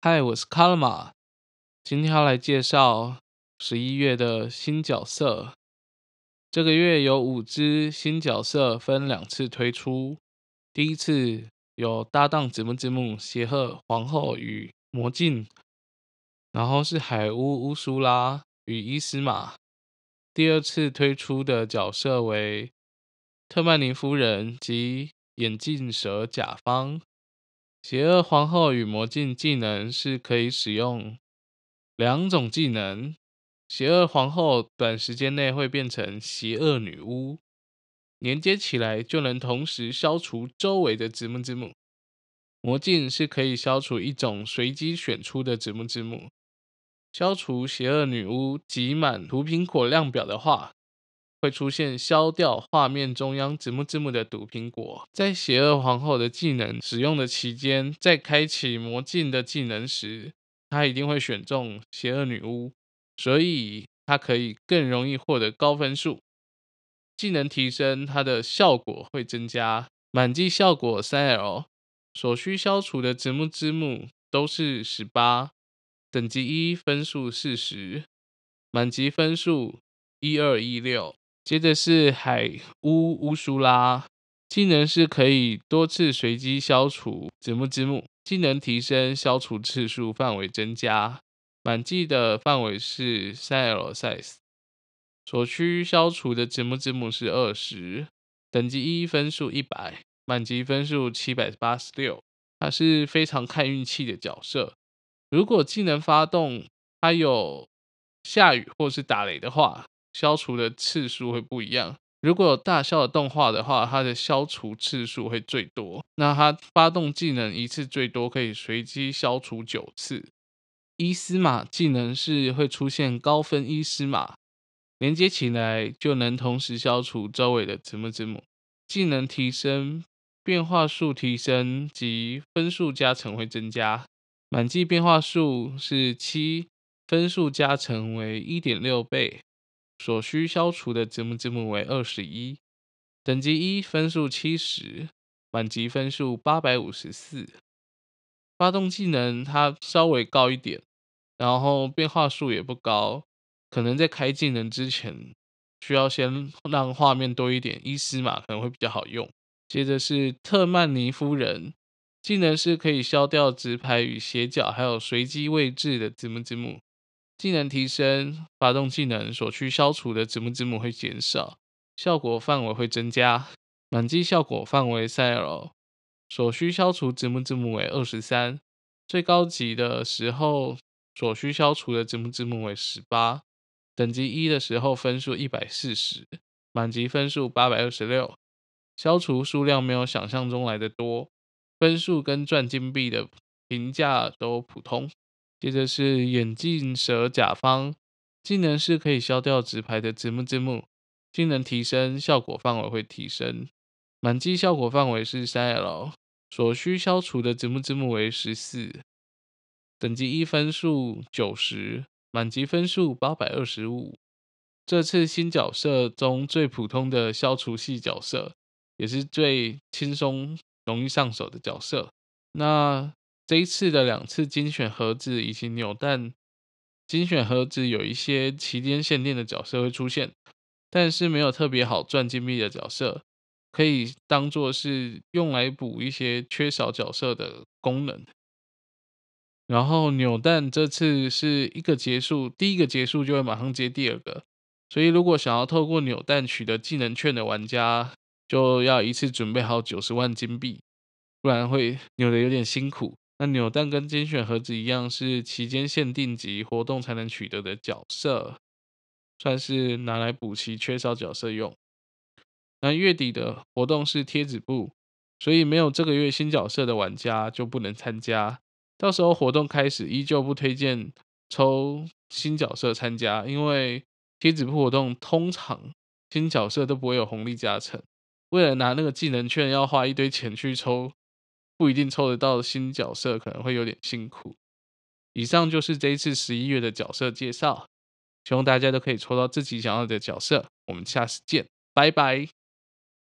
嗨，我是卡拉玛，今天要来介绍十一月的新角色。这个月有五只新角色分两次推出，第一次有搭档子木之木邪鹤皇后与魔镜，然后是海巫乌苏拉与伊斯玛。第二次推出的角色为特曼尼夫人及眼镜蛇甲方。邪恶皇后与魔镜技能是可以使用两种技能。邪恶皇后短时间内会变成邪恶女巫，连接起来就能同时消除周围的子木之母。魔镜是可以消除一种随机选出的子木之母。消除邪恶女巫集满图苹果量表的话。会出现消掉画面中央子木之母的毒苹果，在邪恶皇后的技能使用的期间，在开启魔镜的技能时，她一定会选中邪恶女巫，所以她可以更容易获得高分数。技能提升，它的效果会增加满级效果三 L，所需消除的子木之母都是十八，等级一分数四十，满级分数一二一六。接着是海巫乌苏拉，技能是可以多次随机消除子木之木，技能提升，消除次数范围增加，满级的范围是三 L size，所需消除的子木之母是二十，等级一分数一百，满级分数七百八十六，它是非常看运气的角色，如果技能发动它有下雨或是打雷的话。消除的次数会不一样。如果有大笑的动画的话，它的消除次数会最多。那它发动技能一次最多可以随机消除九次。伊斯玛技能是会出现高分伊斯玛，连接起来就能同时消除周围的子母子母。技能提升，变化数提升及分数加成会增加。满级变化数是七，分数加成为一点六倍。所需消除的子木之母为二十一，等级一分数七十，满级分数八百五十四。发动技能它稍微高一点，然后变化数也不高，可能在开技能之前需要先让画面多一点。伊斯玛可能会比较好用。接着是特曼尼夫人，技能是可以消掉直排与斜角，还有随机位置的子木之母。技能提升，发动技能所需消除的子木之母会减少，效果范围会增加，满级效果范围三 L，所需消除子木之母为二十三，最高级的时候所需消除的子木之母为十八，等级一的时候分数一百四十，满级分数八百二十六，消除数量没有想象中来的多，分数跟赚金币的评价都普通。接着是眼镜蛇甲方，技能是可以消掉纸牌的子木之木，技能提升，效果范围会提升，满级效果范围是三 L，所需消除的子木之木为十四，等级一分数九十，满级分数八百二十五。这次新角色中最普通的消除系角色，也是最轻松容易上手的角色。那。这一次的两次精选盒子以及扭蛋精选盒子有一些期间限定的角色会出现，但是没有特别好赚金币的角色，可以当做是用来补一些缺少角色的功能。然后扭蛋这次是一个结束，第一个结束就会马上接第二个，所以如果想要透过扭蛋取得技能券的玩家，就要一次准备好九十万金币，不然会扭的有点辛苦。那扭蛋跟精选盒子一样，是期间限定级活动才能取得的角色，算是拿来补齐缺少角色用。那月底的活动是贴纸布，所以没有这个月新角色的玩家就不能参加。到时候活动开始，依旧不推荐抽新角色参加，因为贴纸布活动通常新角色都不会有红利加成，为了拿那个技能券，要花一堆钱去抽。不一定抽得到新角色，可能会有点辛苦。以上就是这一次十一月的角色介绍，希望大家都可以抽到自己想要的角色。我们下次见，拜拜。